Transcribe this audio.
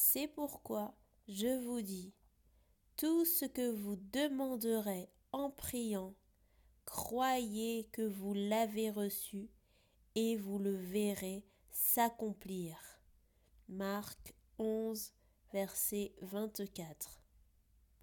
C'est pourquoi je vous dis, tout ce que vous demanderez en priant, croyez que vous l'avez reçu et vous le verrez s'accomplir. Marc 11, verset 24.